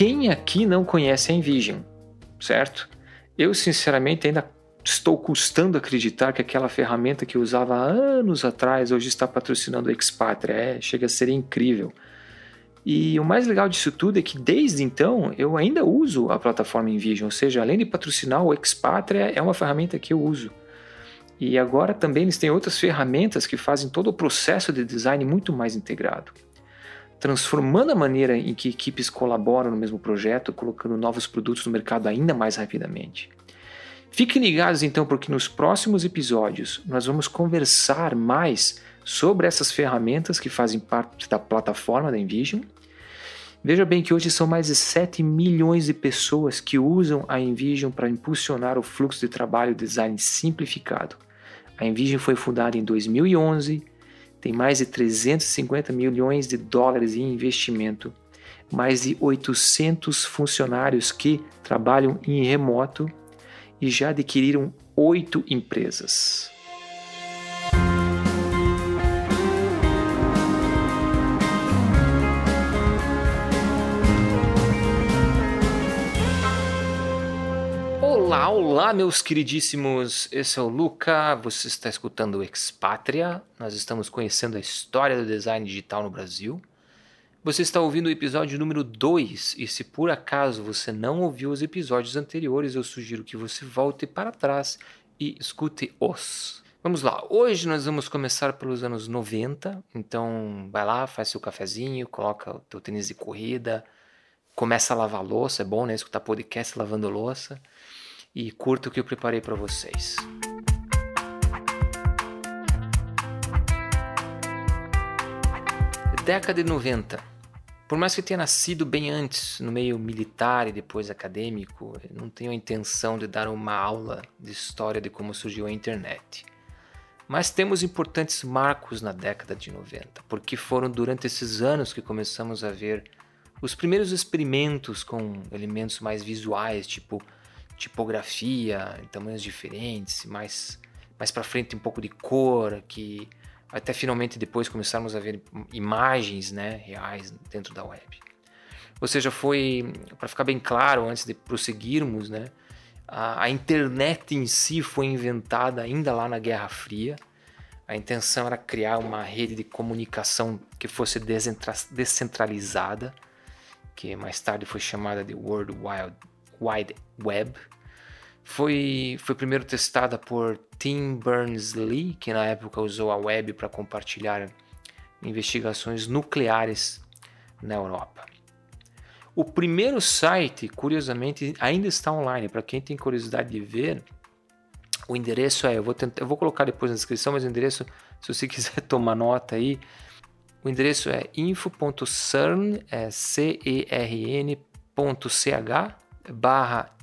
Quem aqui não conhece a Envision, certo? Eu, sinceramente, ainda estou custando acreditar que aquela ferramenta que eu usava anos atrás hoje está patrocinando o Expatria. É, chega a ser incrível. E o mais legal disso tudo é que desde então eu ainda uso a plataforma Envision, ou seja, além de patrocinar o Expatria, é uma ferramenta que eu uso. E agora também eles têm outras ferramentas que fazem todo o processo de design muito mais integrado, transformando a maneira em que equipes colaboram no mesmo projeto, colocando novos produtos no mercado ainda mais rapidamente. Fiquem ligados então, porque nos próximos episódios nós vamos conversar mais sobre essas ferramentas que fazem parte da plataforma da Envision. Veja bem que hoje são mais de 7 milhões de pessoas que usam a Envision para impulsionar o fluxo de trabalho design simplificado. A Envision foi fundada em 2011, tem mais de 350 milhões de dólares em investimento, mais de 800 funcionários que trabalham em remoto e já adquiriram oito empresas. Olá, olá, meus queridíssimos. Esse é o Luca. Você está escutando o Expatria. Nós estamos conhecendo a história do design digital no Brasil. Você está ouvindo o episódio número 2 e se por acaso você não ouviu os episódios anteriores, eu sugiro que você volte para trás e escute-os. Vamos lá, hoje nós vamos começar pelos anos 90, então vai lá, faz seu cafezinho, coloca o teu tênis de corrida, começa a lavar louça, é bom né, escutar podcast lavando louça e curta o que eu preparei para vocês. Década de 90. Por mais que tenha nascido bem antes, no meio militar e depois acadêmico, não tenho a intenção de dar uma aula de história de como surgiu a internet. Mas temos importantes marcos na década de 90, porque foram durante esses anos que começamos a ver os primeiros experimentos com elementos mais visuais, tipo tipografia em tamanhos diferentes, mais, mais para frente um pouco de cor, que até finalmente depois começarmos a ver imagens né, reais dentro da web. Ou seja, foi, para ficar bem claro, antes de prosseguirmos, né, a, a internet em si foi inventada ainda lá na Guerra Fria. A intenção era criar uma rede de comunicação que fosse descentralizada, que mais tarde foi chamada de World Wide Wide Web. Foi, foi primeiro testada por Tim Berners-Lee, que na época usou a web para compartilhar investigações nucleares na Europa. O primeiro site, curiosamente, ainda está online. Para quem tem curiosidade de ver, o endereço é, eu vou, tentar, eu vou colocar depois na descrição, mas o endereço, se você quiser tomar nota aí, o endereço é info.cern, é C-E-R-N.ch barra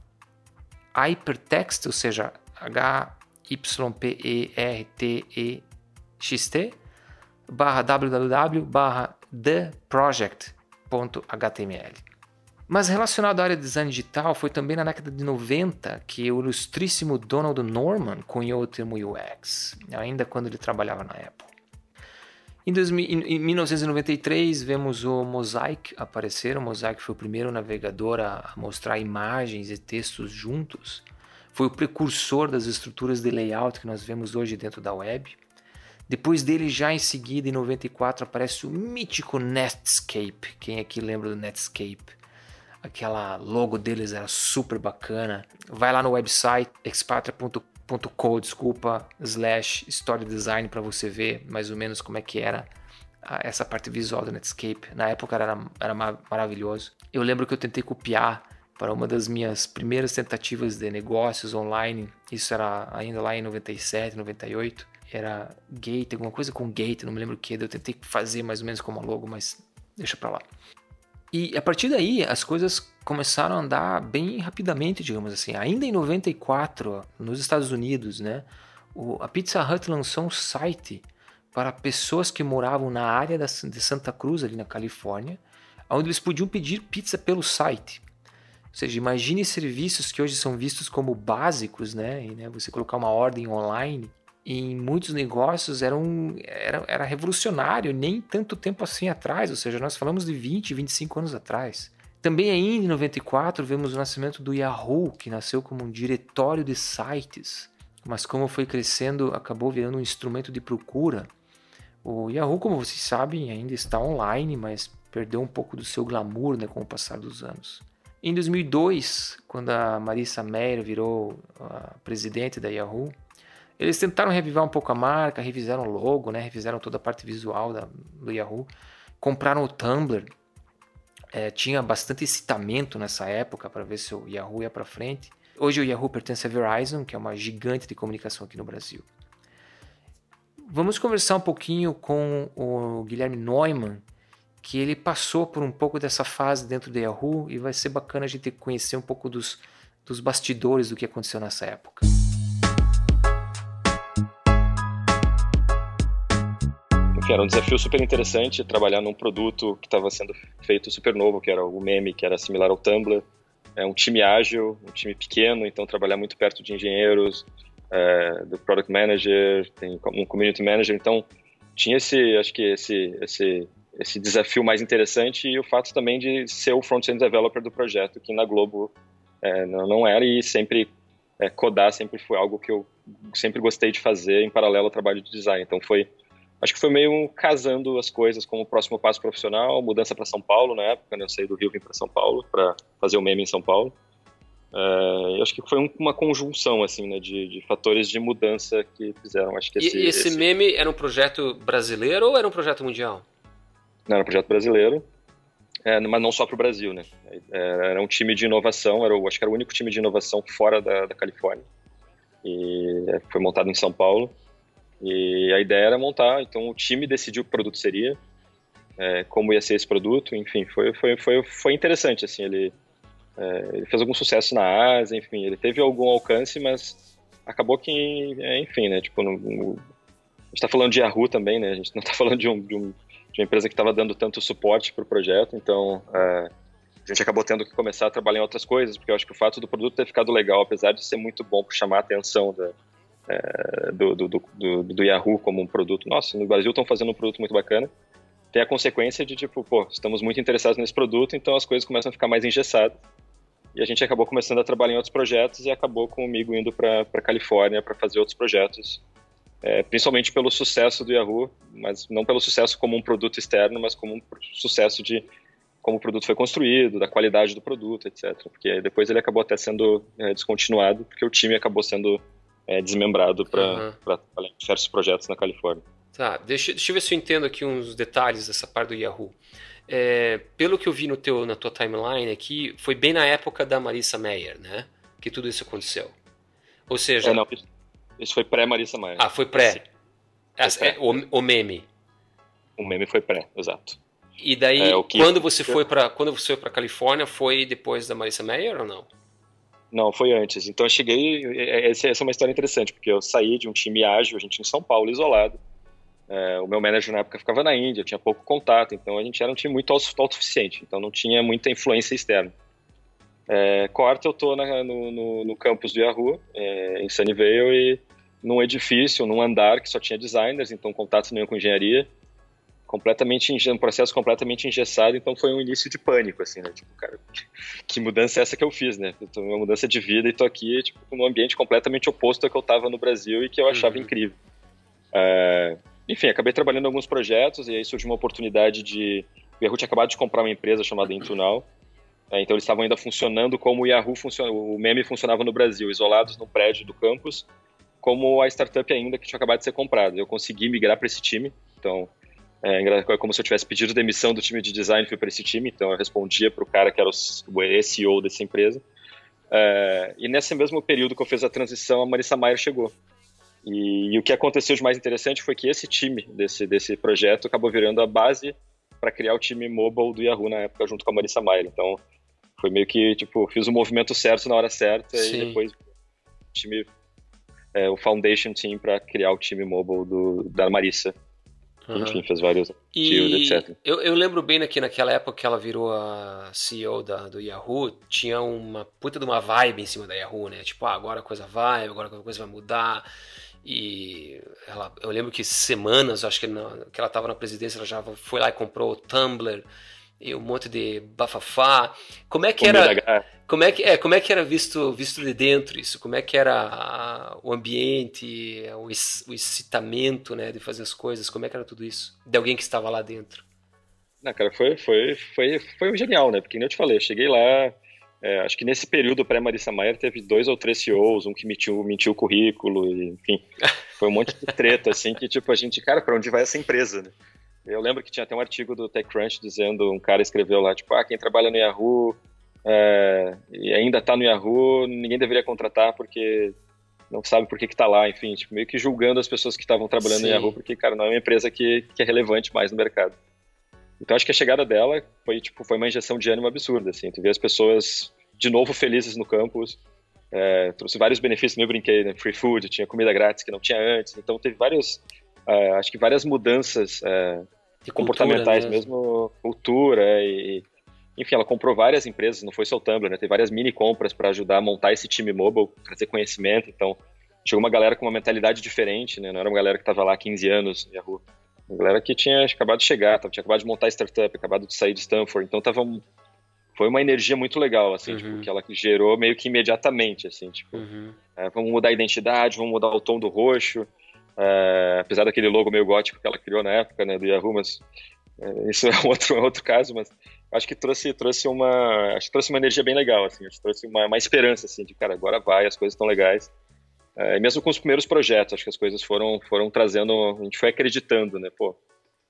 hypertext, ou seja, H-Y-P-E-R-T-E-X-T, barra www barra theproject.html. Mas relacionado à área de design digital, foi também na década de 90 que o ilustríssimo Donald Norman cunhou o termo UX, ainda quando ele trabalhava na Apple. Em, 2000, em 1993, vemos o Mosaic aparecer. O Mosaic foi o primeiro navegador a mostrar imagens e textos juntos. Foi o precursor das estruturas de layout que nós vemos hoje dentro da web. Depois dele, já em seguida, em 94, aparece o mítico Netscape. Quem aqui lembra do Netscape? Aquela logo deles era super bacana. Vai lá no website expatria.com .co, desculpa, slash Story Design para você ver mais ou menos como é que era essa parte visual do Netscape. Na época era, era maravilhoso. Eu lembro que eu tentei copiar para uma das minhas primeiras tentativas de negócios online. Isso era ainda lá em 97, 98. Era Gate, alguma coisa com Gate, não me lembro o que. Eu tentei fazer mais ou menos como logo, mas deixa para lá. E a partir daí as coisas começaram a andar bem rapidamente, digamos assim. Ainda em 94, nos Estados Unidos, né, a Pizza Hut lançou um site para pessoas que moravam na área de Santa Cruz, ali na Califórnia, onde eles podiam pedir pizza pelo site. Ou seja, imagine serviços que hoje são vistos como básicos, né? E, né, você colocar uma ordem online em muitos negócios era, um, era, era revolucionário, nem tanto tempo assim atrás, ou seja, nós falamos de 20, 25 anos atrás. Também ainda em 94 vemos o nascimento do Yahoo, que nasceu como um diretório de sites, mas como foi crescendo, acabou virando um instrumento de procura. O Yahoo, como vocês sabem, ainda está online, mas perdeu um pouco do seu glamour né, com o passar dos anos. Em 2002, quando a Marissa Mayer virou a presidente da Yahoo, eles tentaram revivar um pouco a marca, revisaram o logo, né, revisaram toda a parte visual da, do Yahoo, compraram o Tumblr, é, tinha bastante excitamento nessa época para ver se o Yahoo ia para frente. Hoje o Yahoo pertence à Verizon, que é uma gigante de comunicação aqui no Brasil. Vamos conversar um pouquinho com o Guilherme Neumann, que ele passou por um pouco dessa fase dentro do Yahoo e vai ser bacana a gente conhecer um pouco dos, dos bastidores do que aconteceu nessa época. Enfim, era um desafio super interessante trabalhar num produto que estava sendo feito super novo, que era o meme, que era similar ao Tumblr. É um time ágil, um time pequeno, então trabalhar muito perto de engenheiros, é, do product manager, tem um community manager, então tinha esse, acho que esse, esse esse desafio mais interessante e o fato também de ser o front-end developer do projeto, que na Globo é, não era e sempre é, codar sempre foi algo que eu sempre gostei de fazer em paralelo ao trabalho de design. Então foi, acho que foi meio casando as coisas como o próximo passo profissional, mudança para São Paulo na época, né? eu saí do Rio vim para São Paulo para fazer o meme em São Paulo. É, acho que foi um, uma conjunção assim, né, de, de, fatores de mudança que fizeram. Acho que esse, e esse, esse meme era um projeto brasileiro ou era um projeto mundial? Não, era um projeto brasileiro, é, mas não só para o Brasil, né? É, era um time de inovação, era, acho que era o único time de inovação fora da, da Califórnia. E é, foi montado em São Paulo. E a ideia era montar, então o time decidiu que produto seria, é, como ia ser esse produto, enfim, foi, foi, foi, foi interessante, assim, ele, é, ele fez algum sucesso na Ásia, enfim, ele teve algum alcance, mas acabou que, é, enfim, né, tipo, no, no, a gente está falando de Yahoo também, né, a gente não está falando de um, de um de uma empresa que estava dando tanto suporte para o projeto, então é, a gente acabou tendo que começar a trabalhar em outras coisas, porque eu acho que o fato do produto ter ficado legal, apesar de ser muito bom para chamar a atenção da, é, do, do, do, do, Yahoo como um produto, nossa, no Brasil estão fazendo um produto muito bacana, tem a consequência de tipo, pô, estamos muito interessados nesse produto, então as coisas começam a ficar mais engessadas. E a gente acabou começando a trabalhar em outros projetos e acabou comigo indo para Califórnia para fazer outros projetos é, principalmente pelo sucesso do Yahoo, mas não pelo sucesso como um produto externo, mas como um sucesso de como o produto foi construído, da qualidade do produto, etc. Porque depois ele acabou até sendo é, descontinuado, porque o time acabou sendo é, desmembrado para uhum. diversos projetos na Califórnia. Tá, deixa, deixa eu ver se eu entendo aqui uns detalhes dessa parte do Yahoo. É, pelo que eu vi no teu, na tua timeline aqui, foi bem na época da Marissa Mayer, né? Que tudo isso aconteceu. Ou seja, é, não, isso foi pré-Marissa Maia. Ah, foi pré. Essa, pré. É, o, o, meme. O meme foi pré, exato. E daí, é, que... quando você foi para quando você foi para Califórnia, foi depois da Marissa Mayer ou não? Não, foi antes. Então eu cheguei. Essa, essa é uma história interessante, porque eu saí de um time ágil, a gente em São Paulo, isolado. É, o meu manager na época ficava na Índia, tinha pouco contato, então a gente era um time muito autossuficiente, então não tinha muita influência externa. É, eu estou no, no, no, campus do Yahoo, é, em Sunnyvale, e num edifício, num andar que só tinha designers, então contatos nenhum com engenharia, completamente um processo completamente engessado, então foi um início de pânico, assim, né? Tipo, cara, que mudança é essa que eu fiz, né? Eu uma mudança de vida e tô aqui, tipo, num ambiente completamente oposto ao que eu estava no Brasil e que eu achava uhum. incrível. É, enfim, acabei trabalhando em alguns projetos e aí surgiu uma oportunidade de... O Yahoo tinha acabado de comprar uma empresa chamada Intunal, é, então eles estavam ainda funcionando como o Yahoo funciona, o meme funcionava no Brasil, isolados no prédio do campus, como a startup ainda que tinha acabado de ser comprada. Eu consegui migrar para esse time, então é, é como se eu tivesse pedido demissão do time de design para esse time, então eu respondia para o cara que era o, CEO dessa empresa. É, e nesse mesmo período que eu fiz a transição, a Marissa Maier chegou. E, e, o que aconteceu de mais interessante foi que esse time desse, desse projeto acabou virando a base para criar o time mobile do Yahoo na época, junto com a Marissa Maier. Então, foi meio que, tipo, fiz o movimento certo na hora certa Sim. e depois o time, é, o Foundation Team para criar o time mobile do, da Marissa. Uhum. Enfim, fez vários e etc. Eu, eu lembro bem que naquela época que ela virou a CEO da, do Yahoo, tinha uma puta de uma vibe em cima da Yahoo, né? Tipo, ah, agora a coisa vai, agora a coisa vai mudar. E ela, eu lembro que semanas, acho que, na, que ela estava na presidência, ela já foi lá e comprou o Tumblr e um monte de bafafá. Como é que era? Como é que é? Como é que era visto visto de dentro isso? Como é que era a, o ambiente, o, o excitamento, né, de fazer as coisas? Como é que era tudo isso? De alguém que estava lá dentro? Não, cara, foi foi foi foi genial, né? Porque nem eu te falei, eu cheguei lá, é, acho que nesse período pré-Marissa Maia teve dois ou três CEOs, um que mentiu, mentiu o currículo, e, enfim, foi um monte de treta, assim, que tipo, a gente, cara, para onde vai essa empresa, né? Eu lembro que tinha até um artigo do TechCrunch dizendo, um cara escreveu lá, tipo, ah, quem trabalha no Yahoo é, e ainda está no Yahoo, ninguém deveria contratar porque não sabe por que está lá, enfim, tipo, meio que julgando as pessoas que estavam trabalhando Sim. no Yahoo, porque, cara, não é uma empresa que, que é relevante mais no mercado. Então acho que a chegada dela foi tipo foi uma injeção de ânimo absurda, assim. Tu vê as pessoas de novo felizes no campus, é, trouxe vários benefícios, eu brinquei, né? Free food, tinha comida grátis que não tinha antes, então teve vários, é, acho que várias mudanças é, comportamentais mesmo. mesmo. cultura e enfim, ela comprou várias empresas, não foi só o Tumblr, né? Teve várias mini compras para ajudar a montar esse time mobile, trazer conhecimento. Então, chegou uma galera com uma mentalidade diferente, né? Não era uma galera que estava lá há 15 anos no Yahoo. Uma galera que tinha acabado de chegar, tinha acabado de montar startup, acabado de sair de Stanford. Então, tava um, foi uma energia muito legal, assim, tipo, uhum. tipo, que ela gerou meio que imediatamente, assim, tipo, uhum. é, vamos mudar a identidade, vamos mudar o tom do roxo, é, apesar daquele logo meio gótico que ela criou na época, né, do Yahoo, mas é, isso é outro, é outro caso, mas acho que trouxe, trouxe uma, acho que trouxe uma energia bem legal, assim, acho que trouxe uma, uma esperança, assim, de, cara, agora vai, as coisas estão legais, é, mesmo com os primeiros projetos, acho que as coisas foram, foram trazendo, a gente foi acreditando, né, pô,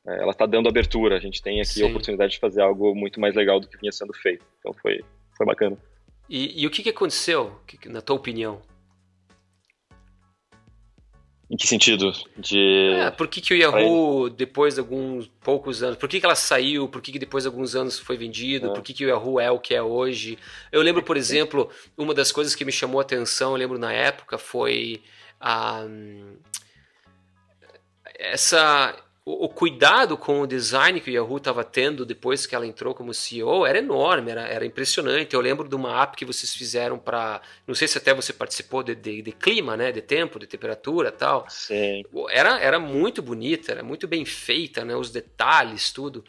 é, ela está dando abertura, a gente tem aqui Sim. a oportunidade de fazer algo muito mais legal do que vinha sendo feito, então foi, foi bacana. E, e o que, que aconteceu, na tua opinião? Em que sentido? De... É, por que, que o Yahoo, depois de alguns poucos anos, por que, que ela saiu, por que, que depois de alguns anos foi vendido, é. por que, que o Yahoo é o que é hoje? Eu lembro, por exemplo, uma das coisas que me chamou a atenção, eu lembro na época, foi a, essa o, o, cuidado com o design que o Yahoo estava tendo depois que ela entrou como CEO era enorme, era, era impressionante. Eu lembro de uma app que vocês fizeram para, não sei se até você participou de, de, de, clima, né, de tempo, de temperatura, tal. Sim. Era, era muito bonita, era muito bem feita, né, os detalhes, tudo.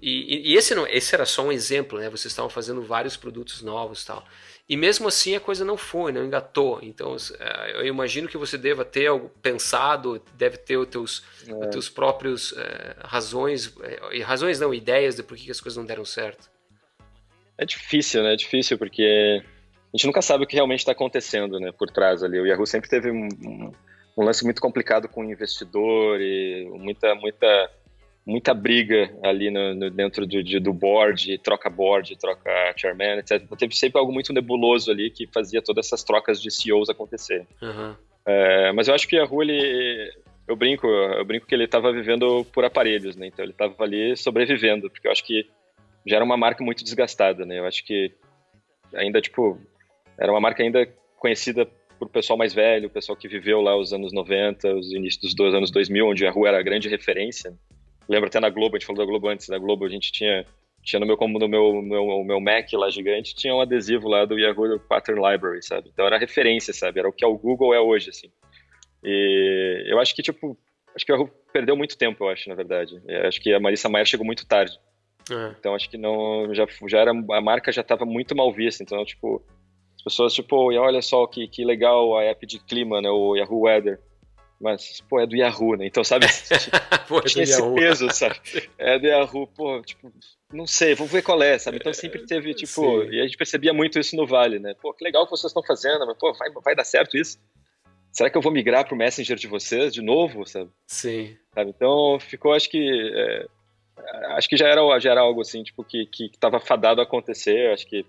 E, e, esse não, esse era só um exemplo, né? Vocês estavam fazendo vários produtos novos, tal. E mesmo assim a coisa não foi, não engatou. Então é, eu imagino que você deva ter algo pensado, deve ter os teus, é. os teus próprios é, razões, e razões não, ideias de por que as coisas não deram certo. É difícil, né? É difícil porque a gente nunca sabe o que realmente está acontecendo, né? Por trás ali. O Yahoo sempre teve um, um lance muito complicado com o investidor e muita, muita muita briga ali no, no dentro do, de, do board, troca board, troca chairman, etc. Então, teve sempre algo muito nebuloso ali que fazia todas essas trocas de CEOs acontecer. Uhum. É, mas eu acho que a Rua, ele, eu brinco, eu brinco que ele estava vivendo por aparelhos, né? Então ele estava ali sobrevivendo, porque eu acho que já era uma marca muito desgastada, né? Eu acho que ainda tipo era uma marca ainda conhecida por pessoal mais velho, o pessoal que viveu lá os anos 90, os inícios dos anos 2000, onde a rua era a grande referência. Lembro até na Globo, a gente falou da Globo antes, da Globo a gente tinha tinha no meu no meu, meu meu Mac lá gigante tinha um adesivo lá do Yahoo Pattern Library sabe? Então era referência sabe? Era o que o Google é hoje assim. E eu acho que tipo acho que o Yahoo perdeu muito tempo eu acho na verdade. Eu acho que a Marissa Mayer chegou muito tarde. É. então acho que não já já era a marca já estava muito mal vista. Então tipo as pessoas tipo olha só que que legal a app de clima né? O Yahoo Weather mas, pô, é do Yahoo, né? Então, sabe, pô, é tinha esse Yahoo. peso, sabe? É do Yahoo, pô, tipo, não sei, vou ver qual é, sabe? Então sempre teve, tipo, Sim. e a gente percebia muito isso no Vale, né? Pô, que legal que vocês estão fazendo, mas, pô, vai, vai dar certo isso? Será que eu vou migrar pro Messenger de vocês de novo, sabe? Sim. Sabe? Então ficou, acho que, é, acho que já era, já era algo assim, tipo, que, que tava fadado a acontecer, acho que,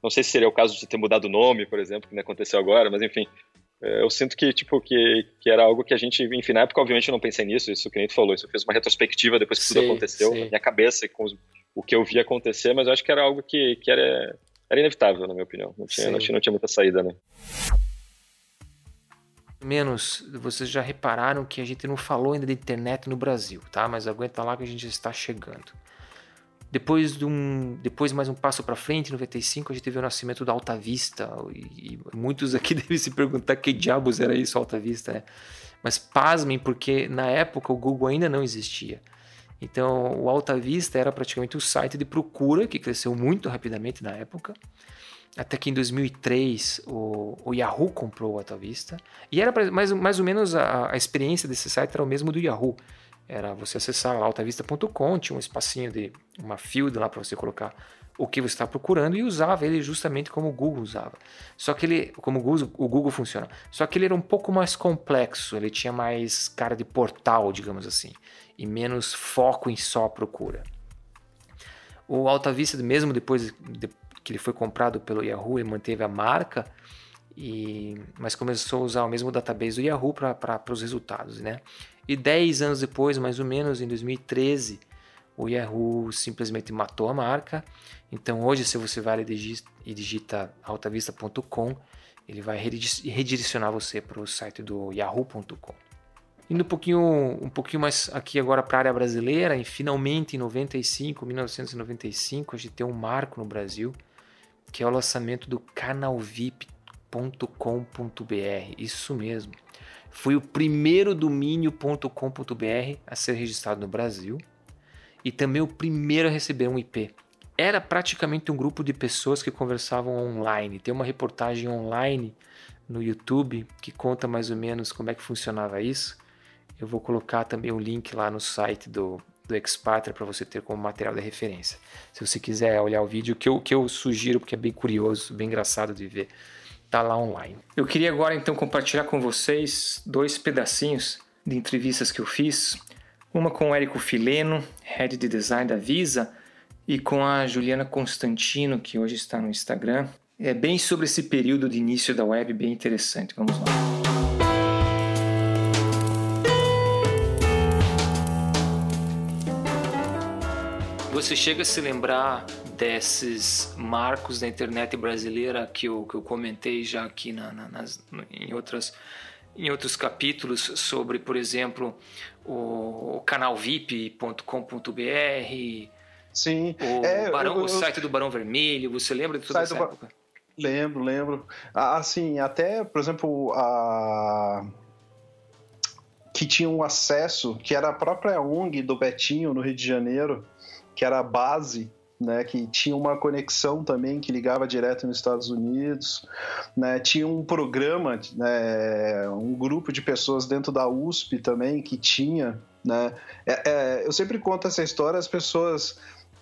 não sei se seria o caso de ter mudado o nome, por exemplo, que não aconteceu agora, mas enfim, é, eu sinto que, tipo, que, que era algo que a gente, enfim, na época, obviamente, eu não pensei nisso, isso que o cliente falou, isso eu fiz uma retrospectiva depois que sim, tudo aconteceu, sim. na minha cabeça, com os, o que eu vi acontecer, mas eu acho que era algo que, que era, era inevitável, na minha opinião. Não tinha, não tinha, não tinha muita saída, né? Menos, vocês já repararam que a gente não falou ainda de internet no Brasil, tá? Mas aguenta lá que a gente está chegando. Depois de um, depois mais um passo para frente, em 95, a gente teve o nascimento da Alta Vista, e, e muitos aqui devem se perguntar que diabos era isso Alta Vista, né? Mas pasmem, porque na época o Google ainda não existia. Então, o Alta Vista era praticamente o site de procura, que cresceu muito rapidamente na época. Até que em 2003 o, o Yahoo comprou o Alta Vista. E era mais, mais ou menos a, a experiência desse site era o mesmo do Yahoo. Era você acessar altavista.com, tinha um espacinho de uma field lá para você colocar o que você está procurando e usava ele justamente como o Google usava. Só que ele, como o Google, o Google funciona. Só que ele era um pouco mais complexo, ele tinha mais cara de portal, digamos assim, e menos foco em só procura. O Alta Vista, mesmo depois de, que ele foi comprado pelo Yahoo, ele manteve a marca, e, mas começou a usar o mesmo database do Yahoo para os resultados, né? E 10 anos depois, mais ou menos, em 2013, o Yahoo simplesmente matou a marca. Então hoje, se você vai e digita altavista.com, ele vai redirecionar você para o site do yahoo.com. Indo um pouquinho, um pouquinho mais aqui agora para a área brasileira, e finalmente em 95, 1995, a gente tem um marco no Brasil, que é o lançamento do canalvip.com.br. Isso mesmo. Foi o primeiro domínio.com.br a ser registrado no Brasil e também o primeiro a receber um IP. Era praticamente um grupo de pessoas que conversavam online. Tem uma reportagem online no YouTube que conta mais ou menos como é que funcionava isso. Eu vou colocar também o link lá no site do, do Expatra para você ter como material de referência. Se você quiser olhar o vídeo, que eu, que eu sugiro, porque é bem curioso, bem engraçado de ver, tá lá online. Eu queria agora então compartilhar com vocês dois pedacinhos de entrevistas que eu fiz uma com o Érico Fileno, Head de Design da Visa, e com a Juliana Constantino, que hoje está no Instagram. É bem sobre esse período de início da web, bem interessante. Vamos lá. Você chega a se lembrar desses marcos da internet brasileira que eu, que eu comentei já aqui na, na, nas, em outras em outros capítulos sobre, por exemplo, o canalvip.com.br, Sim. O, é, Barão, eu, eu, o site do Barão Vermelho, você lembra de toda essa do... época? Lembro, lembro. Assim, até, por exemplo, a que tinha um acesso, que era a própria ONG do Betinho, no Rio de Janeiro, que era a base né, que tinha uma conexão também que ligava direto nos Estados Unidos, né, tinha um programa, né, um grupo de pessoas dentro da USP também que tinha, né, é, é, eu sempre conto essa história, as pessoas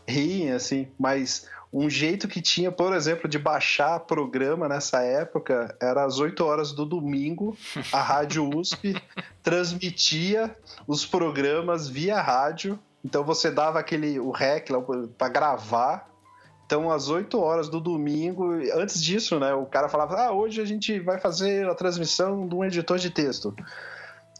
riem assim, mas um jeito que tinha, por exemplo, de baixar programa nessa época era às 8 horas do domingo, a Rádio USP transmitia os programas via rádio então você dava aquele o rec para gravar. Então, às 8 horas do domingo, antes disso, né, o cara falava: Ah, hoje a gente vai fazer a transmissão de um editor de texto.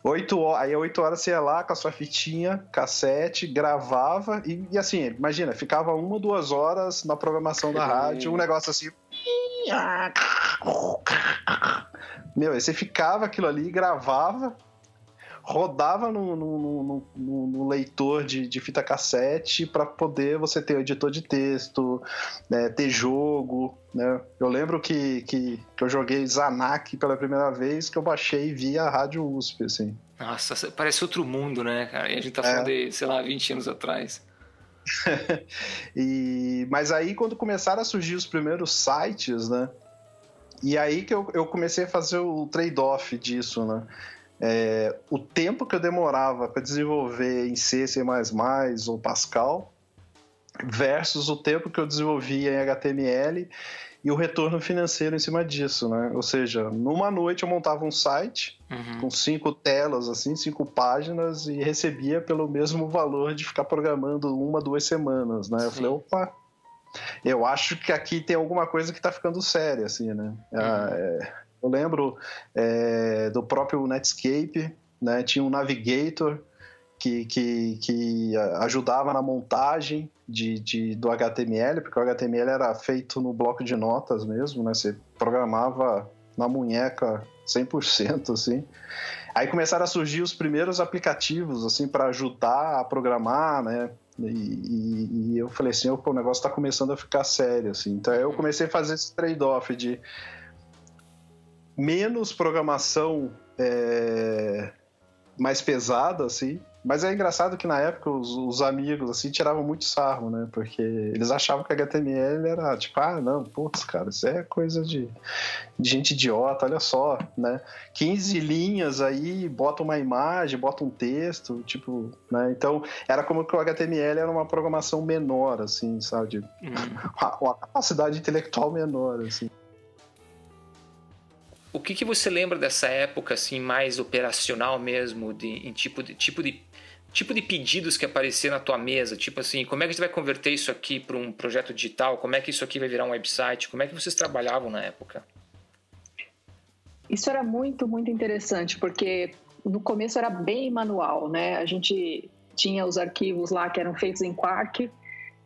8 aí 8 horas você ia lá com a sua fitinha, cassete, gravava e, e assim, imagina, ficava uma, duas horas na programação da rádio, um negócio assim. Meu, aí você ficava aquilo ali, gravava, rodava no, no, no, no leitor de, de, fita cassete para poder você ter o editor de texto, né, ter jogo. Né? Eu lembro que, que, que, eu joguei Zanak pela primeira vez, que eu baixei via Rádio USP. Assim. Nossa, parece outro mundo, né, cara? E a gente tá falando é. de, sei lá, 20 anos atrás. e, mas aí, quando começaram a surgir os primeiros sites, né? E aí que eu, eu comecei a fazer o trade-off disso, né? É, o tempo que eu demorava para desenvolver em C, C++ ou Pascal versus o tempo que eu desenvolvia em HTML e o retorno financeiro em cima disso, né? Ou seja, numa noite eu montava um site uhum. com cinco telas, assim, cinco páginas e recebia pelo mesmo valor de ficar programando uma, duas semanas, né? Sim. Eu falei, opa, eu acho que aqui tem alguma coisa que está ficando séria, assim, né? Uhum. É, eu lembro é, do próprio Netscape, né? tinha um Navigator que, que, que ajudava na montagem de, de, do HTML, porque o HTML era feito no bloco de notas mesmo, né? Você programava na munheca 100%, assim. Aí começaram a surgir os primeiros aplicativos, assim, para ajudar a programar, né? E, e, e eu falei assim, o negócio está começando a ficar sério, assim. Então eu comecei a fazer esse trade-off de menos programação é, mais pesada, assim, Mas é engraçado que na época os, os, amigos assim tiravam muito sarro, né? Porque eles achavam que HTML era tipo, ah, não, putz, cara, isso é coisa de, de gente idiota, olha só, né? 15 linhas aí, bota uma imagem, bota um texto, tipo, né? Então era como que o HTML era uma programação menor, assim, sabe? Hum. uma, uma capacidade intelectual menor, assim. O que, que você lembra dessa época assim mais operacional mesmo, de, em tipo de tipo de tipo de pedidos que aparecer na tua mesa, tipo assim, como é que a gente vai converter isso aqui para um projeto digital? Como é que isso aqui vai virar um website? Como é que vocês trabalhavam na época? Isso era muito, muito interessante, porque no começo era bem manual, né? A gente tinha os arquivos lá que eram feitos em Quark,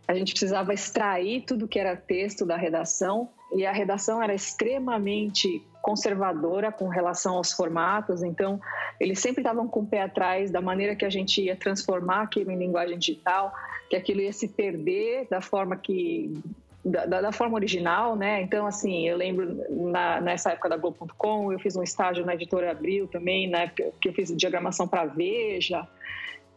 a gente precisava extrair tudo que era texto da redação, e a redação era extremamente conservadora com relação aos formatos, então eles sempre estavam com o pé atrás da maneira que a gente ia transformar aquilo em linguagem digital, que aquilo ia se perder da forma que da, da, forma original, né? Então, assim, eu lembro na, nessa época da Globo.com, eu fiz um estágio na editora Abril também, época que eu fiz diagramação para Veja,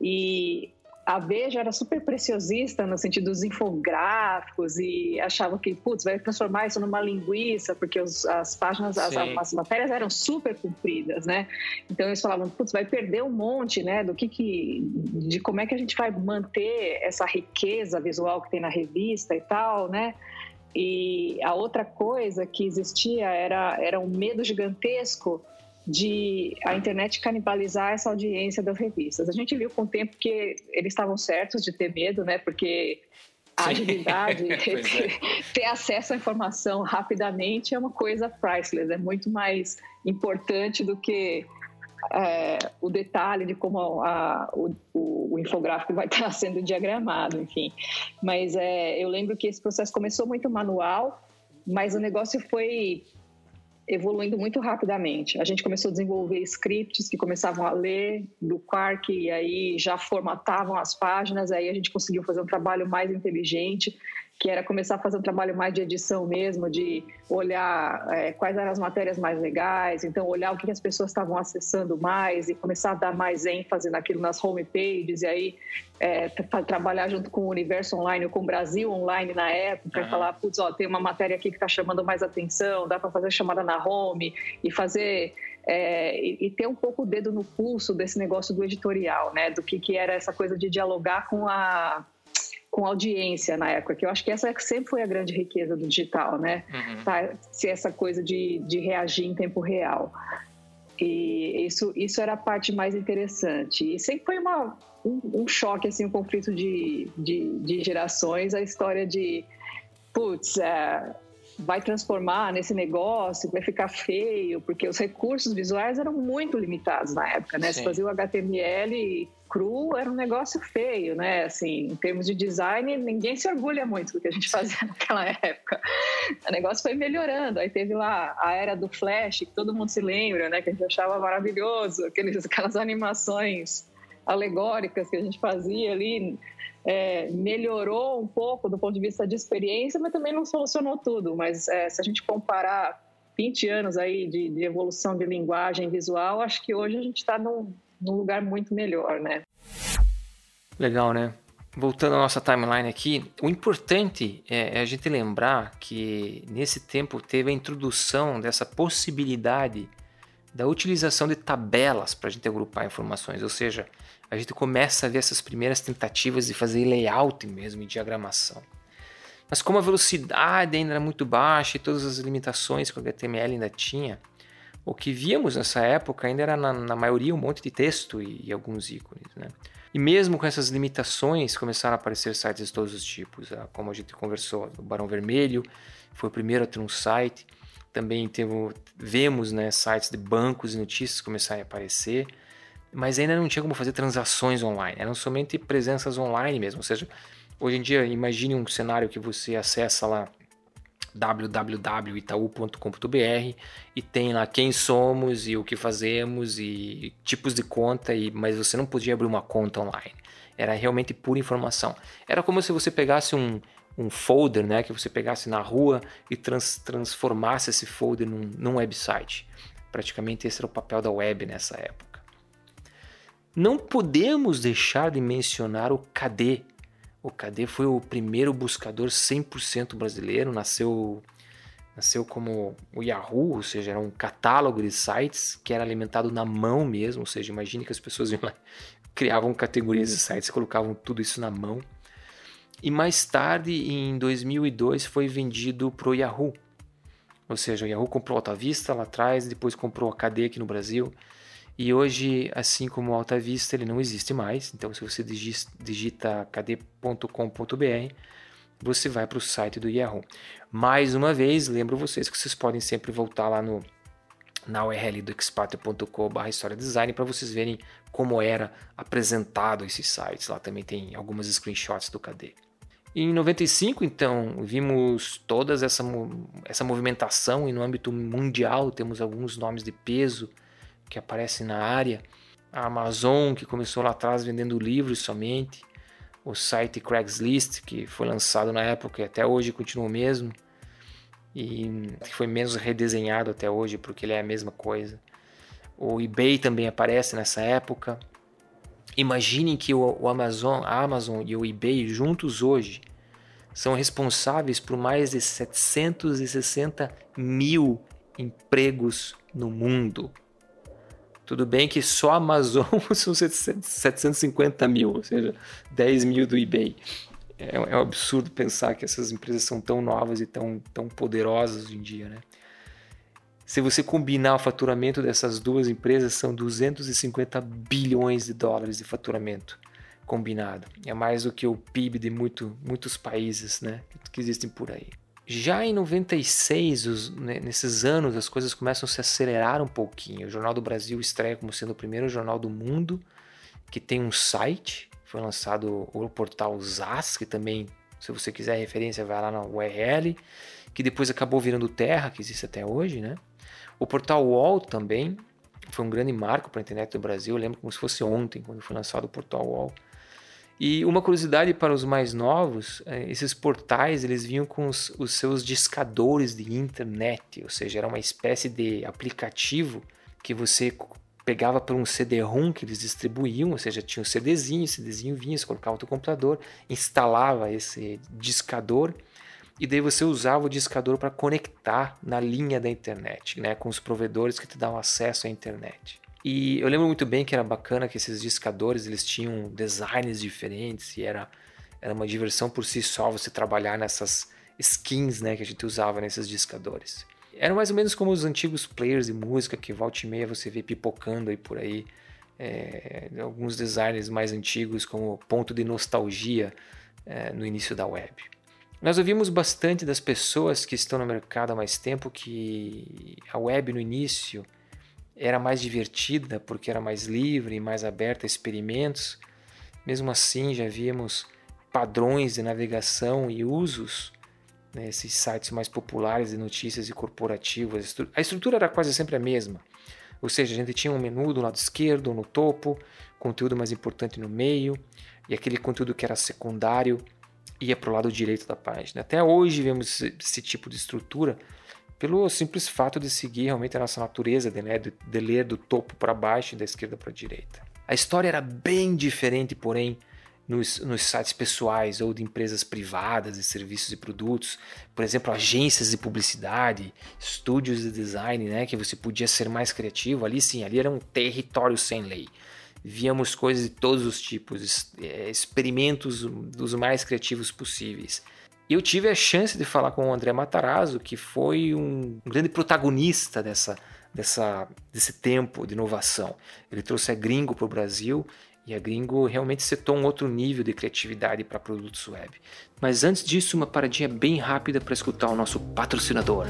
e a Veja era super preciosista no sentido dos infográficos e achava que, putz, vai transformar isso numa linguiça, porque os, as páginas, as, as, matérias eram super compridas, né? Então eles falavam, putz, vai perder um monte, né? Do que que, de como é que a gente vai manter essa riqueza visual que tem na revista e tal, né? E a outra coisa que existia era, era um medo gigantesco de a internet canibalizar essa audiência das revistas. A gente viu com o tempo que eles estavam certos de ter medo, né? Porque a agilidade, ter, é. ter, acesso à informação rapidamente é uma coisa priceless, é muito mais importante do que é, o detalhe de como a, o, o, o, infográfico vai estar sendo diagramado, enfim. Mas é, eu lembro que esse processo começou muito manual, mas o negócio foi evoluindo muito rapidamente. A gente começou a desenvolver scripts que começavam a ler do Quark e aí já formatavam as páginas, aí a gente conseguiu fazer um trabalho mais inteligente que era começar a fazer um trabalho mais de edição mesmo, de olhar é, quais eram as matérias mais legais, então olhar o que as pessoas estavam acessando mais e começar a dar mais ênfase naquilo nas homepages e aí é, trabalhar junto com o universo online ou com o Brasil online na época uhum. e falar, putz, ó, tem uma matéria aqui que está chamando mais atenção, dá para fazer chamada na home e fazer é, e, e, ter um pouco o dedo no pulso desse negócio do editorial, né? Do que, que era essa coisa de dialogar com a com audiência na época, que eu acho que essa sempre foi a grande riqueza do digital, né? Uhum. Tá, ser essa coisa de, de reagir em tempo real. E isso, isso era a parte mais interessante. E sempre foi uma, um, um choque, assim, um conflito de, de, de, gerações, a história de, putz, é, vai transformar nesse negócio, vai ficar feio, porque os recursos visuais eram muito limitados na época, né? Sim. Se fazia o HTML cru era um negócio feio, né? Assim, em termos de design, ninguém se orgulha muito do que a gente fazia naquela época. O negócio foi melhorando. Aí teve lá a era do Flash, que todo mundo se lembra, né? Que a gente achava maravilhoso, aqueles, aquelas animações alegóricas que a gente fazia ali. É, melhorou um pouco do ponto de vista de experiência, mas também não solucionou tudo. Mas é, se a gente comparar 20 anos aí de, de evolução de linguagem visual, acho que hoje a gente está num num lugar muito melhor, né? Legal, né? Voltando à nossa timeline aqui, o importante é, é a gente lembrar que nesse tempo teve a introdução dessa possibilidade da utilização de tabelas para a gente agrupar informações, ou seja, a gente começa a ver essas primeiras tentativas de fazer layout mesmo diagramação. Mas como a velocidade ainda era muito baixa e todas as limitações que o HTML ainda tinha, o que víamos nessa época ainda era, na, na maioria, um monte de texto e, e, alguns ícones. Né? E mesmo com essas limitações, começaram a aparecer sites de todos os tipos. Ah, como a gente conversou, o Barão Vermelho foi o primeiro a ter um site. Também teve, vemos né, sites de bancos e notícias começarem a aparecer. Mas ainda não tinha como fazer transações online. Eram somente presenças online mesmo. Ou seja, hoje em dia, imagine um cenário que você acessa lá www.itaú.com.br e tem lá quem somos e o que fazemos e tipos de conta, e, mas você não podia abrir uma conta online. Era realmente pura informação. Era como se você pegasse um, um folder, né, que você pegasse na rua e trans, transformasse esse folder num, num website. Praticamente esse era o papel da web nessa época. Não podemos deixar de mencionar o KD. O KD foi o primeiro buscador 100% brasileiro, nasceu nasceu como o Yahoo, ou seja, era um catálogo de sites que era alimentado na mão mesmo, ou seja, imagine que as pessoas iam lá, criavam categorias de sites, colocavam tudo isso na mão. E mais tarde, em 2002, foi vendido para o Yahoo. Ou seja, o Yahoo comprou Alta Vista lá atrás, depois comprou a KD aqui no Brasil. E hoje, assim como o Alta Vista, ele não existe mais. Então, se você digita kd.com.br, você vai para o site do Yahoo. Mais uma vez, lembro vocês que vocês podem sempre voltar lá no na URL do expater.com.br história design para vocês verem como era apresentado esses sites. Lá também tem algumas screenshots do KD. Em 95, então, vimos toda essa, essa movimentação e no âmbito mundial temos alguns nomes de peso que aparecem na área. A Amazon, que começou lá atrás vendendo livros somente. O site Craigslist, que foi lançado na época e até hoje continua o mesmo. E foi menos redesenhado até hoje, porque ele é a mesma coisa. O eBay também aparece nessa época. Imaginem que o, Amazon, a Amazon e o eBay juntos hoje são responsáveis por mais de 760 mil empregos no mundo. Tudo bem que só a Amazon são 750 mil, ou seja, 10 mil do eBay. É, é um absurdo pensar que essas empresas são tão novas e tão, tão poderosas hoje em dia, né? Se você combinar o faturamento dessas duas empresas, são 250 bilhões de dólares de faturamento combinado. É mais do que o PIB de muito, muitos países né, que existem por aí. Já em 96, os, né, nesses anos, as coisas começam a se acelerar um pouquinho. O Jornal do Brasil estreia como sendo o primeiro jornal do mundo que tem um site. Foi lançado o portal ZAS, que também, se você quiser referência, vai lá na URL, que depois acabou virando Terra, que existe até hoje, né? O portal UOL também foi um grande marco para a internet do Brasil. Eu lembro como se fosse ontem, quando foi lançado o portal UOL. E uma curiosidade para os mais novos, é, esses portais eles vinham com os, os seus discadores de internet, ou seja, era uma espécie de aplicativo que você pegava por um CD-ROM que eles distribuíam, ou seja, tinha um CDzinho, o CDzinho vinha, você colocava no teu computador, instalava esse discador e daí você usava o discador para conectar na linha da internet, né, com os provedores que te dão acesso à internet. E eu lembro muito bem que era bacana que esses discadores eles tinham designs diferentes e era, era uma diversão por si só você trabalhar nessas skins né, que a gente usava nesses discadores. Era mais ou menos como os antigos players de música que volta e meia você vê pipocando aí por aí. É, alguns designs mais antigos como ponto de nostalgia é, no início da web. Nós ouvimos bastante das pessoas que estão no mercado há mais tempo que a web no início era mais divertida porque era mais livre, mais aberta a experimentos. Mesmo assim, já víamos padrões de navegação e usos nesses né, sites mais populares de notícias e corporativas. A estrutura era quase sempre a mesma. Ou seja, a gente tinha um menu do lado esquerdo, no topo, conteúdo mais importante no meio, e aquele conteúdo que era secundário ia para o lado direito da página. Até hoje vemos esse tipo de estrutura pelo simples fato de seguir realmente a nossa natureza de, né, de, de ler do topo para baixo e da esquerda para a direita. A história era bem diferente, porém, nos, nos, sites pessoais ou de empresas privadas de serviços e produtos, por exemplo, agências de publicidade, estúdios de design, né, que você podia ser mais criativo. Ali sim, ali era um território sem lei víamos coisas de todos os tipos, é, experimentos dos mais criativos possíveis. Eu tive a chance de falar com o André Matarazzo, que foi um grande protagonista dessa, dessa, desse tempo de inovação. Ele trouxe a Gringo para o Brasil e a Gringo realmente setou um outro nível de criatividade para produtos web. Mas antes disso, uma paradinha bem rápida para escutar o nosso patrocinador.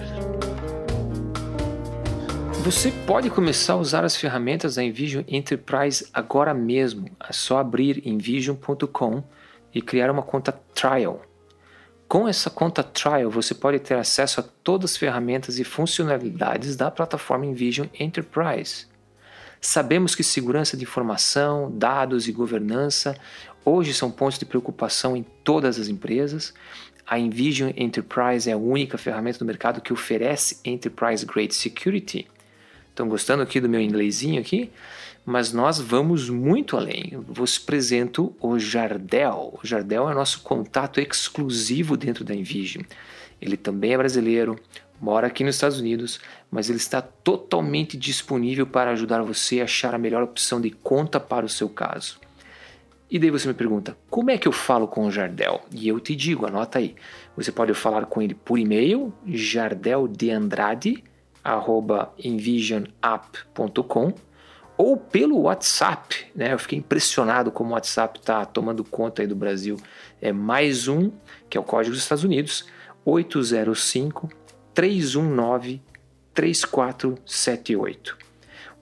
Você pode começar a usar as ferramentas da Envision Enterprise agora mesmo. É só abrir envision.com e criar uma conta trial. Com essa conta trial, você pode ter acesso a todas as ferramentas e funcionalidades da plataforma Envision Enterprise. Sabemos que segurança de informação, dados e governança hoje são pontos de preocupação em todas as empresas. A Envision Enterprise é a única ferramenta do mercado que oferece Enterprise Grade Security Estão gostando aqui do meu inglesinho aqui? Mas nós vamos muito além. Eu vos apresento o Jardel. O Jardel é nosso contato exclusivo dentro da Envision. Ele também é brasileiro, mora aqui nos Estados Unidos, mas ele está totalmente disponível para ajudar você a achar a melhor opção de conta para o seu caso. E daí você me pergunta, como é que eu falo com o Jardel? E eu te digo, anota aí. Você pode falar com ele por e-mail, jardeldeandrade.envisionapp.com ou pelo WhatsApp, né? Eu fiquei impressionado como o WhatsApp está tomando conta aí do Brasil. É mais um, que é o código dos Estados Unidos, 805 319 3478.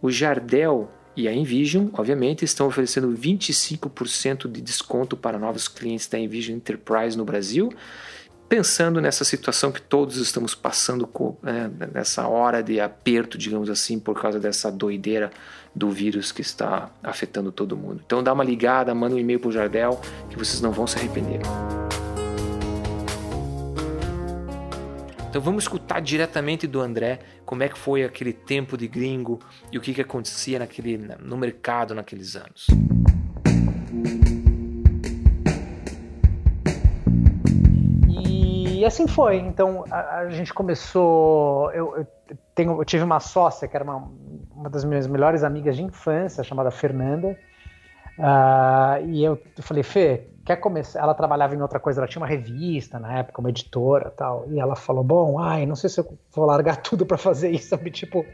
O Jardel e a Envision, obviamente, estão oferecendo 25% de desconto para novos clientes da Envision Enterprise no Brasil, pensando nessa situação que todos estamos passando né, nessa hora de aperto, digamos assim, por causa dessa doideira do vírus que está afetando todo mundo. Então dá uma ligada, manda um e-mail para o Jardel que vocês não vão se arrepender. Então vamos escutar diretamente do André como é que foi aquele tempo de gringo e o que, que acontecia naquele, no mercado naqueles anos. E assim foi. Então a, a gente começou. Eu, eu, tenho, eu, tive uma sócia que era uma, uma das minhas melhores amigas de infância, chamada Fernanda. Uh, e eu falei, Fê, quer começar? Ela trabalhava em outra coisa, ela tinha uma revista na época, uma editora tal. E ela falou: Bom, ai, não sei se eu vou largar tudo para fazer isso. Sabe? Tipo,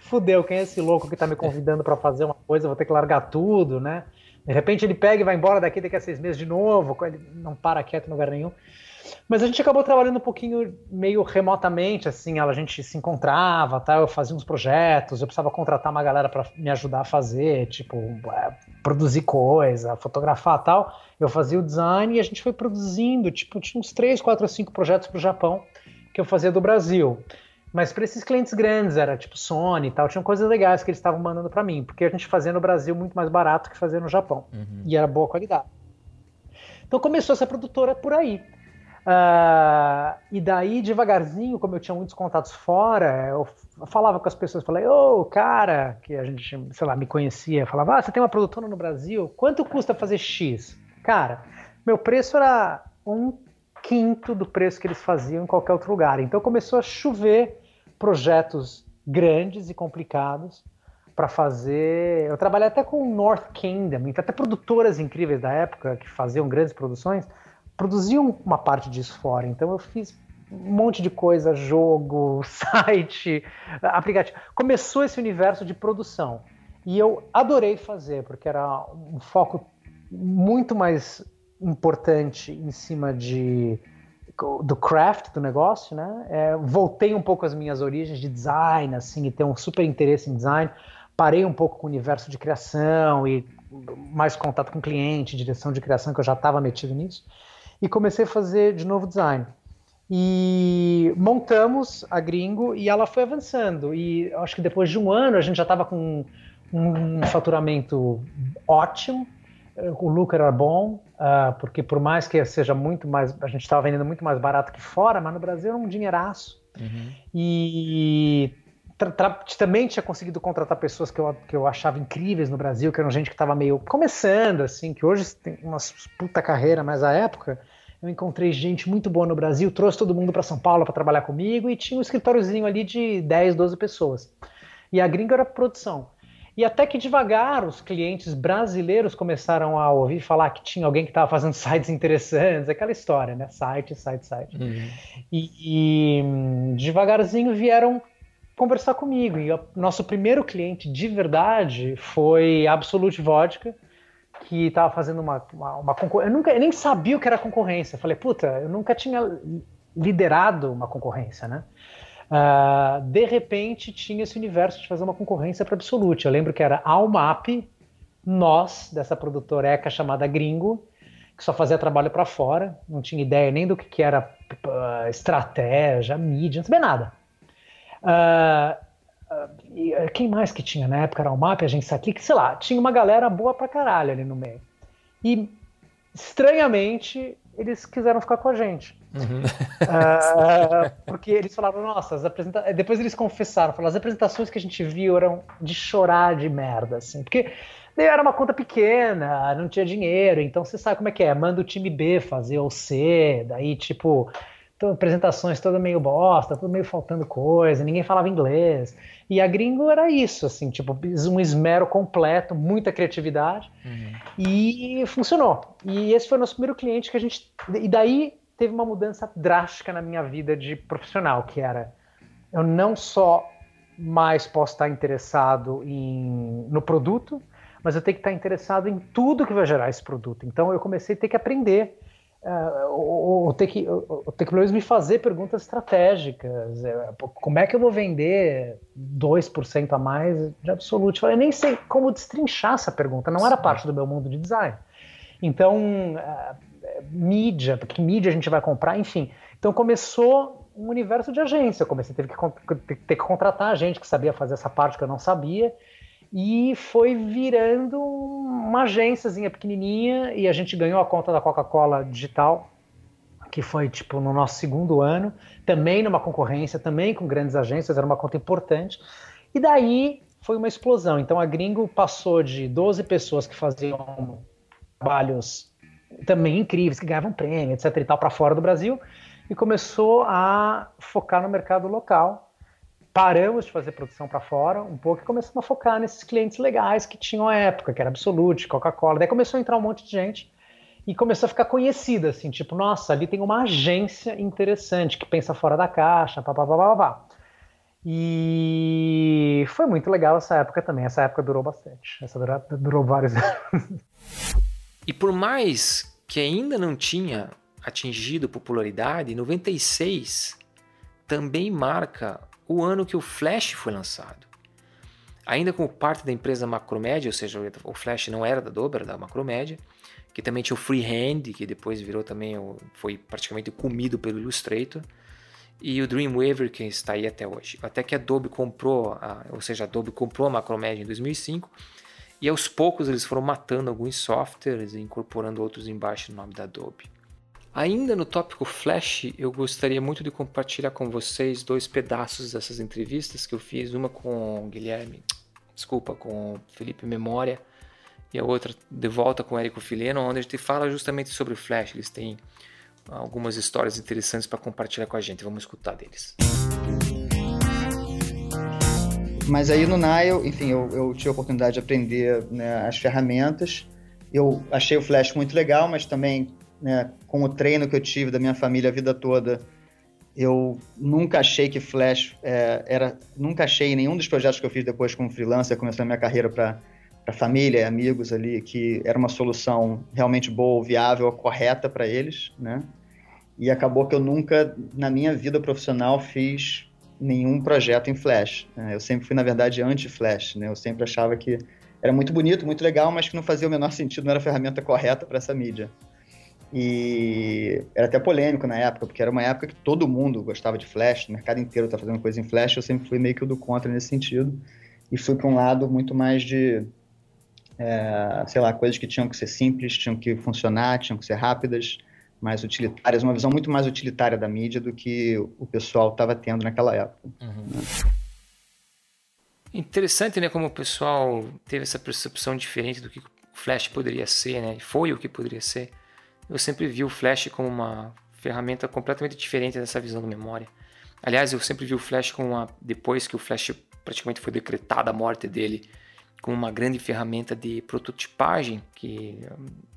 fudeu, quem é esse louco que tá me convidando para fazer uma coisa? Eu vou ter que largar tudo, né? De repente ele pega e vai embora daqui daqui a seis meses de novo, ele não para quieto em lugar nenhum. Mas a gente acabou trabalhando um pouquinho meio remotamente, assim, a gente se encontrava, tá? eu fazia uns projetos, eu precisava contratar uma galera para me ajudar a fazer, tipo, é, produzir coisa, fotografar tal. Eu fazia o design e a gente foi produzindo, tipo, tinha uns 3, 4, 5 projetos para o Japão que eu fazia do Brasil. Mas para esses clientes grandes, era tipo Sony e tal, tinham coisas legais que eles estavam mandando para mim, porque a gente fazia no Brasil muito mais barato que fazia no Japão. Uhum. E era boa qualidade. Então começou essa produtora por aí. Uh, e daí, devagarzinho, como eu tinha muitos contatos fora, eu falava com as pessoas, falei, ô, oh, cara, que a gente, sei lá, me conhecia, falava, ah, você tem uma produtora no Brasil, quanto custa fazer X? Cara, meu preço era um quinto do preço que eles faziam em qualquer outro lugar. Então começou a chover projetos grandes e complicados para fazer. Eu trabalhei até com North Kingdom, então até produtoras incríveis da época que faziam grandes produções produziam uma parte disso fora. Então eu fiz um monte de coisa, jogo, site, aplicativo. Começou esse universo de produção. E eu adorei fazer, porque era um foco muito mais importante em cima de do craft do negócio, né? É, voltei um pouco às minhas origens de design, assim, e ter um super interesse em design. Parei um pouco com o universo de criação e mais contato com cliente, direção de criação, que eu já estava metido nisso e comecei a fazer de novo design. E montamos a Gringo e ela foi avançando. E acho que depois de um ano a gente já estava com um faturamento ótimo, o lucro era bom, uh, porque por mais que seja muito mais, a gente estava vendendo muito mais barato que fora, mas no Brasil era um dinheiraço. Uhum. E também tinha conseguido contratar pessoas que eu, que eu achava incríveis no Brasil, que eram gente que estava meio começando, assim, que hoje tem uma puta carreira, mas à época eu encontrei gente muito boa no Brasil, trouxe todo mundo para São Paulo para trabalhar comigo e tinha um escritóriozinho ali de 10, 12 pessoas. E a gringa era produção. E até que devagar os clientes brasileiros começaram a ouvir falar que tinha alguém que estava fazendo sites interessantes, aquela história, né? Site, site, site. Uhum. E, e devagarzinho vieram conversar comigo. E o nosso primeiro cliente de verdade foi Absolute Vodka, que estava fazendo uma, uma, uma concorrência. Eu, nunca, eu nem sabia o que era concorrência. Eu falei, puta, eu nunca tinha liderado uma concorrência, né? Uh, de repente tinha esse universo de fazer uma concorrência para Absolute. Eu lembro que era Almap, nós, dessa produtora ECA chamada Gringo, que só fazia trabalho para fora, não tinha ideia nem do que, que era uh, estratégia, mídia, não sabia nada. Uh, quem mais que tinha na época? Era o MAP, a gente aqui, que sei lá, tinha uma galera boa pra caralho ali no meio. E estranhamente eles quiseram ficar com a gente. Uhum. Uh, porque eles falaram, nossa, as apresenta... depois eles confessaram, falaram, as apresentações que a gente viu eram de chorar de merda, assim, porque era uma conta pequena, não tinha dinheiro, então você sabe como é que é, manda o time B fazer o C, daí tipo, apresentações toda meio bosta, tudo meio faltando coisa, ninguém falava inglês. E a Gringo era isso, assim, tipo, um esmero completo, muita criatividade. Uhum. E funcionou. E esse foi o nosso primeiro cliente que a gente. E daí teve uma mudança drástica na minha vida de profissional, que era eu não só mais posso estar interessado em, no produto, mas eu tenho que estar interessado em tudo que vai gerar esse produto. Então eu comecei a ter que aprender uh, ou, ter que, ou ter que pelo menos me fazer perguntas estratégicas. É, como é que eu vou vender 2% a mais de absoluto? Eu nem sei como destrinchar essa pergunta, não era parte do meu mundo de design. Então, uh, mídia, que mídia a gente vai comprar, enfim. Então começou um universo de agência. Eu comecei a ter que, ter que contratar gente que sabia fazer essa parte que eu não sabia e foi virando uma agênciazinha pequenininha e a gente ganhou a conta da Coca-Cola digital, que foi tipo no nosso segundo ano, também numa concorrência, também com grandes agências, era uma conta importante. E daí foi uma explosão. Então a Gringo passou de 12 pessoas que faziam trabalhos também incríveis, que ganhavam prêmio, etc e tal, para fora do Brasil, e começou a focar no mercado local paramos de fazer produção para fora um pouco e começamos a focar nesses clientes legais que tinham a época, que era Absolute, Coca-Cola. Daí começou a entrar um monte de gente e começou a ficar conhecida, assim, tipo, nossa, ali tem uma agência interessante que pensa fora da caixa, papapá. E foi muito legal essa época também. Essa época durou bastante. Essa durou, durou vários anos. E por mais que ainda não tinha atingido popularidade, 96 também marca o ano que o Flash foi lançado. Ainda como parte da empresa Macromédia, ou seja, o Flash não era da Adobe, era da Macromédia, que também tinha o Freehand, que depois virou também, foi praticamente comido pelo Illustrator, e o Dreamweaver, que está aí até hoje. Até que a Adobe comprou, a, ou seja, a Adobe comprou a Macromedia em 2005, e aos poucos eles foram matando alguns softwares e incorporando outros embaixo no nome da Adobe. Ainda no tópico Flash, eu gostaria muito de compartilhar com vocês dois pedaços dessas entrevistas que eu fiz, uma com o Guilherme, desculpa, com o Felipe Memória e a outra de volta com o Érico Fileno, onde a gente fala justamente sobre o Flash. Eles têm algumas histórias interessantes para compartilhar com a gente. Vamos escutar deles. Mas aí no Nile, enfim, eu, eu tive a oportunidade de aprender né, as ferramentas. Eu achei o Flash muito legal, mas também né, com o treino que eu tive da minha família a vida toda, eu nunca achei que Flash é, era. Nunca achei nenhum dos projetos que eu fiz depois como freelancer, começando a minha carreira para família amigos ali, que era uma solução realmente boa, viável, correta para eles, né? E acabou que eu nunca, na minha vida profissional, fiz nenhum projeto em Flash. Né? Eu sempre fui, na verdade, anti-Flash, né? Eu sempre achava que era muito bonito, muito legal, mas que não fazia o menor sentido, não era a ferramenta correta para essa mídia. E era até polêmico na época, porque era uma época que todo mundo gostava de Flash, o mercado inteiro estava fazendo coisa em Flash, eu sempre fui meio que o do contra nesse sentido. E fui para um lado muito mais de, é, sei lá, coisas que tinham que ser simples, tinham que funcionar, tinham que ser rápidas, mais utilitárias, uma visão muito mais utilitária da mídia do que o pessoal estava tendo naquela época. Uhum. Né? Interessante, né, como o pessoal teve essa percepção diferente do que o Flash poderia ser, né? Foi o que poderia ser eu sempre vi o Flash como uma ferramenta completamente diferente dessa visão da memória. Aliás, eu sempre vi o Flash como uma, depois que o Flash praticamente foi decretada a morte dele, como uma grande ferramenta de prototipagem, que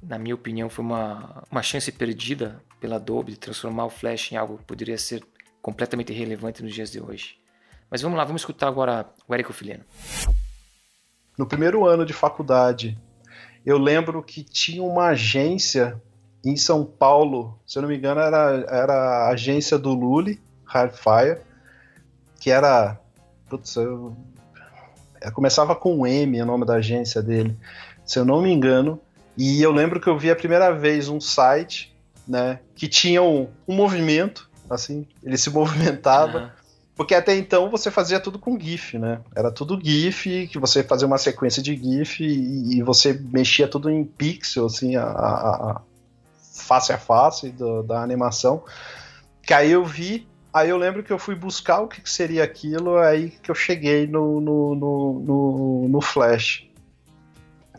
na minha opinião foi uma, uma chance perdida pela Adobe de transformar o Flash em algo que poderia ser completamente relevante nos dias de hoje. Mas vamos lá, vamos escutar agora o Érico Fileno. No primeiro ano de faculdade, eu lembro que tinha uma agência em São Paulo, se eu não me engano, era, era a agência do Lully, Hardfire, que era. Putz, eu, eu começava com um M o nome da agência dele, se eu não me engano. E eu lembro que eu vi a primeira vez um site, né, que tinha um, um movimento, assim, ele se movimentava. Uhum. Porque até então você fazia tudo com GIF, né? Era tudo GIF, que você fazia uma sequência de GIF e, e você mexia tudo em pixel, assim, a, a, face a face do, da animação. Que aí eu vi, aí eu lembro que eu fui buscar o que seria aquilo, aí que eu cheguei no, no, no, no, no Flash.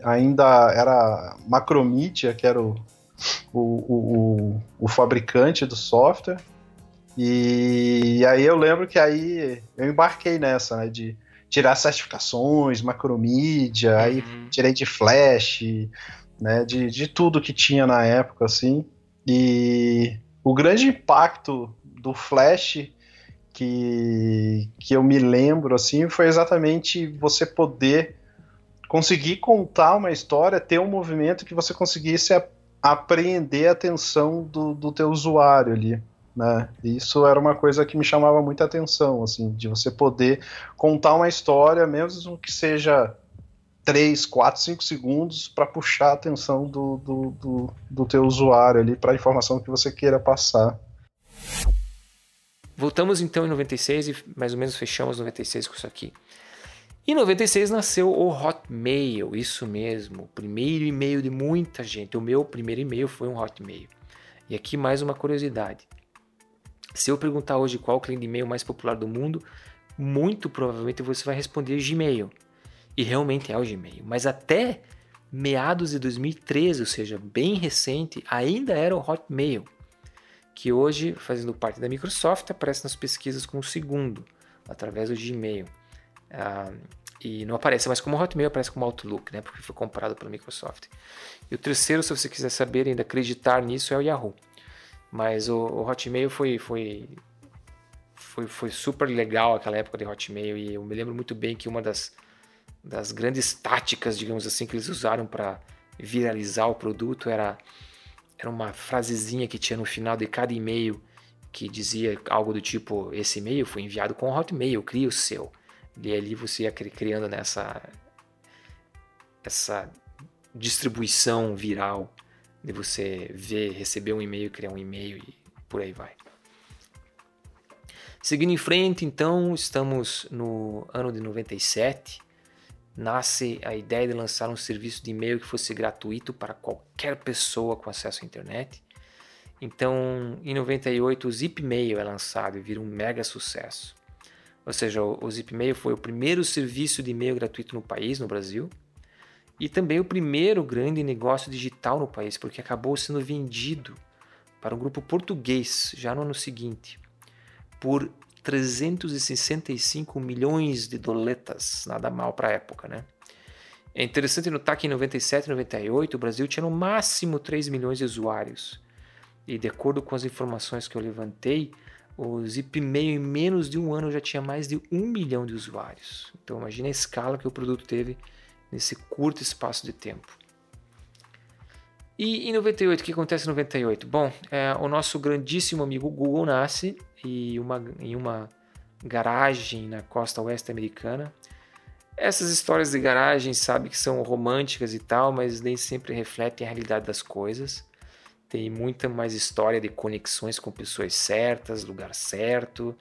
Ainda era Macromedia, que era o, o, o, o, fabricante do software. E, aí eu lembro que aí eu embarquei nessa, né, de tirar certificações, macromídia, uhum. aí tirei de flash, né, de, de tudo que tinha na época, assim. E o grande impacto do flash que, que eu me lembro, assim, foi exatamente você poder conseguir contar uma história, ter um movimento que você conseguisse apreender a atenção do, do teu usuário ali. Né? Isso era uma coisa que me chamava muita atenção, assim, de você poder contar uma história, mesmo que seja 3, 4, 5 segundos, para puxar a atenção do, do, do, do teu usuário ali para a informação que você queira passar. Voltamos então em 96 e mais ou menos fechamos 96 com isso aqui. Em 96 nasceu o Hotmail, isso mesmo, o primeiro e-mail de muita gente. O meu primeiro e-mail foi um Hotmail. E aqui mais uma curiosidade. Se eu perguntar hoje qual o cliente de e-mail mais popular do mundo, muito provavelmente você vai responder Gmail. E realmente é o Gmail. Mas até meados de 2013, ou seja, bem recente, ainda era o Hotmail, que hoje, fazendo parte da Microsoft, aparece nas pesquisas como segundo, através do Gmail. Ah, e não aparece mais como Hotmail, aparece como Outlook, né? Porque foi comprado pela Microsoft. E o terceiro, se você quiser saber ainda acreditar nisso, é o Yahoo. Mas o, o Hotmail foi, foi, foi, foi super legal aquela época de Hotmail e eu me lembro muito bem que uma das, das grandes táticas, digamos assim, que eles usaram para viralizar o produto era, era uma frasezinha que tinha no final de cada e-mail que dizia algo do tipo: Esse e-mail foi enviado com Hotmail, crie o seu. E ali você ia criando nessa essa distribuição viral de você ver, receber um e-mail, criar um e-mail e por aí vai. Seguindo em frente, então, estamos no ano de 97. Nasce a ideia de lançar um serviço de e-mail que fosse gratuito para qualquer pessoa com acesso à internet. Então, em 98, o Zipmail é lançado e vira um mega sucesso. Ou seja, o Zipmail foi o primeiro serviço de e-mail gratuito no país, no Brasil, e também o primeiro grande negócio digital no país, porque acabou sendo vendido para um grupo português já no ano seguinte por 365 milhões de doletas, nada mal para a época, né? É interessante notar que em 97 e 98 o Brasil tinha no máximo 3 milhões de usuários. E de acordo com as informações que eu levantei, o Zipmail, em menos de um ano, já tinha mais de um milhão de usuários. Então, imagine a escala que o produto teve nesse curto espaço de tempo. E em 98, o que acontece em 98? Bom, é, o nosso grandíssimo amigo Google nasce e uma, em uma garagem na costa oeste americana. Essas histórias de garagem, sabe que são românticas e tal, mas nem sempre refletem a realidade das coisas. Tem muita mais história de conexões com pessoas certas, lugar certo,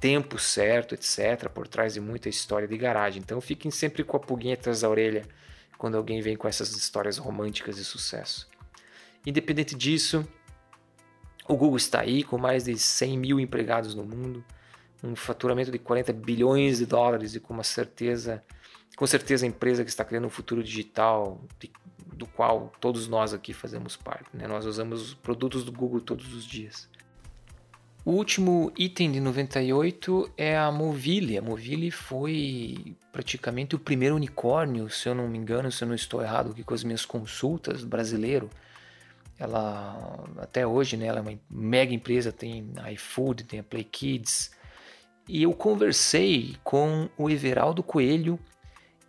tempo certo, etc. Por trás de muita história de garagem. Então fiquem sempre com a pulguinha atrás da orelha quando alguém vem com essas histórias românticas de sucesso. Independente disso, o Google está aí com mais de 100 mil empregados no mundo, um faturamento de 40 bilhões de dólares e com uma certeza, com certeza a empresa que está criando um futuro digital de do qual todos nós aqui fazemos parte. Né? Nós usamos produtos do Google todos os dias. O último item de 98 é a Movile. A Movile foi praticamente o primeiro unicórnio, se eu não me engano, se eu não estou errado aqui com as minhas consultas, brasileiro. Ela, até hoje, né, ela é uma mega empresa, tem a iFood, tem a Play Kids. E eu conversei com o Everaldo Coelho,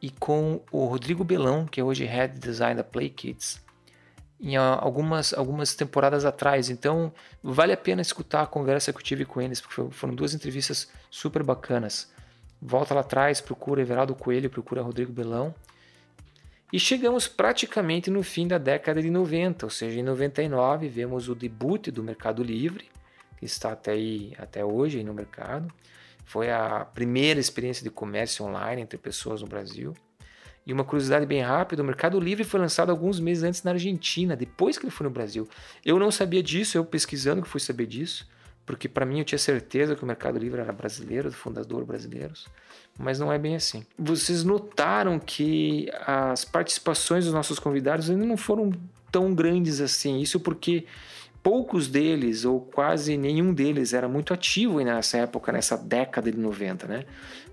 e com o Rodrigo Belão, que é hoje Head Design da Play Kids, em algumas, algumas temporadas atrás. Então, vale a pena escutar a conversa que eu tive com eles, porque foram duas entrevistas super bacanas. Volta lá atrás, procura Everaldo Coelho, procura Rodrigo Belão. E chegamos praticamente no fim da década de 90, ou seja, em 99 vemos o debut do Mercado Livre, que está até, aí, até hoje aí no mercado. Foi a primeira experiência de comércio online entre pessoas no Brasil. E uma curiosidade bem rápida: o Mercado Livre foi lançado alguns meses antes na Argentina, depois que ele foi no Brasil. Eu não sabia disso, eu pesquisando que fui saber disso, porque para mim eu tinha certeza que o Mercado Livre era brasileiro, do fundador brasileiros, mas não é bem assim. Vocês notaram que as participações dos nossos convidados ainda não foram tão grandes assim. Isso porque poucos deles, ou quase nenhum deles, era muito ativo nessa época, nessa década de 90, né?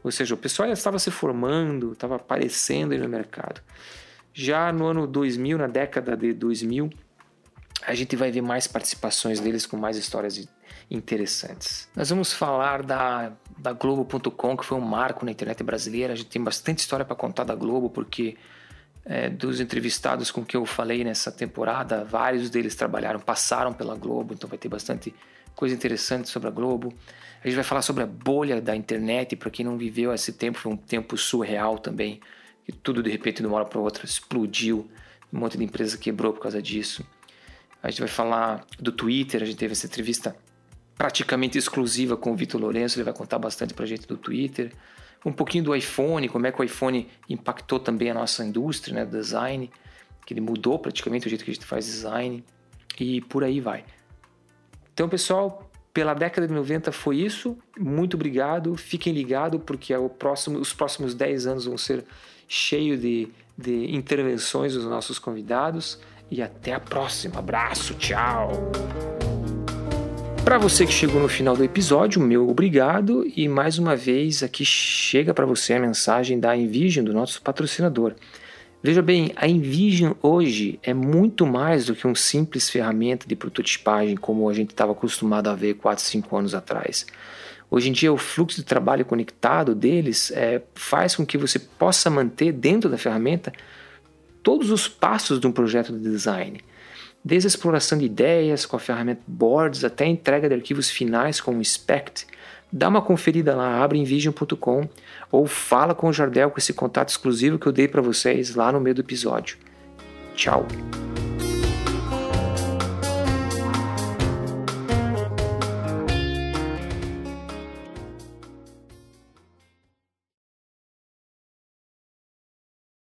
Ou seja, o pessoal já estava se formando, estava aparecendo aí no mercado. Já no ano 2000, na década de 2000, a gente vai ver mais participações deles com mais histórias interessantes. Nós vamos falar da, da Globo.com, que foi um marco na internet brasileira. A gente tem bastante história para contar da Globo, porque é, dos entrevistados com que eu falei nessa temporada, vários deles trabalharam, passaram pela Globo, então vai ter bastante coisa interessante sobre a Globo. A gente vai falar sobre a bolha da internet, para quem não viveu esse tempo, foi um tempo surreal também, que tudo de repente de uma hora para outra explodiu, um monte de empresa quebrou por causa disso. A gente vai falar do Twitter, a gente teve essa entrevista praticamente exclusiva com o Vitor Lourenço, ele vai contar bastante para a gente do Twitter. Um pouquinho do iPhone, como é que o iPhone impactou também a nossa indústria, né, design, que ele mudou praticamente o jeito que a gente faz design e por aí vai. Então, pessoal, pela década de 90 foi isso. Muito obrigado. Fiquem ligados, porque é próximo, os próximos 10 anos vão ser cheios de, de intervenções dos nossos convidados e até a próxima. Abraço, tchau! Para você que chegou no final do episódio, meu obrigado e mais uma vez aqui chega para você a mensagem da Envision, do nosso patrocinador. Veja bem, a Envision hoje é muito mais do que um simples ferramenta de prototipagem como a gente estava acostumado a ver 4, 5 anos atrás. Hoje em dia, o fluxo de trabalho conectado deles é, faz com que você possa manter dentro da ferramenta todos os passos de um projeto de design, desde a exploração de ideias com a ferramenta Boards até a entrega de arquivos finais com o SPECT. Dá uma conferida lá, abre em vision.com ou fala com o Jardel com esse contato exclusivo que eu dei para vocês lá no meio do episódio. Tchau!